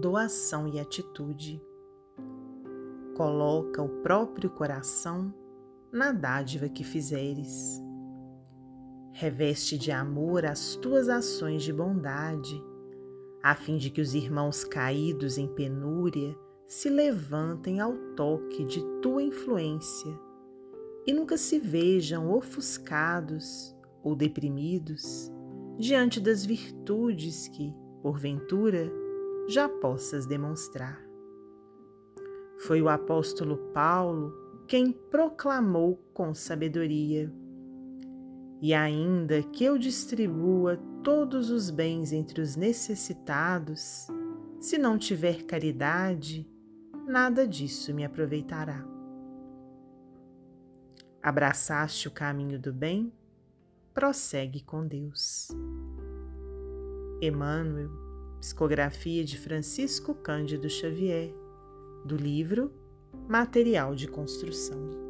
doação e atitude. Coloca o próprio coração na dádiva que fizeres. Reveste de amor as tuas ações de bondade, a fim de que os irmãos caídos em penúria se levantem ao toque de tua influência e nunca se vejam ofuscados ou deprimidos diante das virtudes que, porventura, já possas demonstrar. Foi o apóstolo Paulo quem proclamou com sabedoria. E ainda que eu distribua todos os bens entre os necessitados, se não tiver caridade, nada disso me aproveitará. Abraçaste o caminho do bem? Prossegue com Deus. Emmanuel, psicografia de Francisco Cândido Xavier, do livro Material de Construção.